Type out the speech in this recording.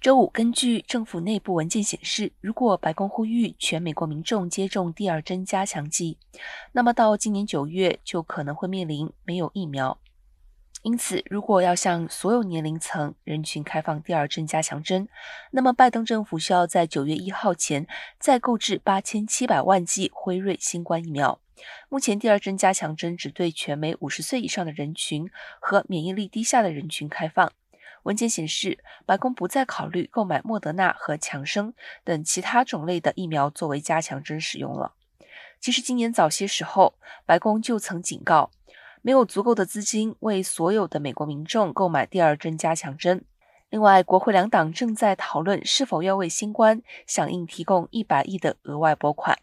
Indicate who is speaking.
Speaker 1: 周五，根据政府内部文件显示，如果白宫呼吁全美国民众接种第二针加强剂，那么到今年九月就可能会面临没有疫苗。因此，如果要向所有年龄层人群开放第二针加强针，那么拜登政府需要在九月一号前再购置八千七百万剂辉瑞新冠疫苗。目前，第二针加强针只对全美五十岁以上的人群和免疫力低下的人群开放。文件显示，白宫不再考虑购买莫德纳和强生等其他种类的疫苗作为加强针使用了。其实，今年早些时候，白宫就曾警告。没有足够的资金为所有的美国民众购买第二针加强针。另外，国会两党正在讨论是否要为新冠响应提供一百亿的额外拨款。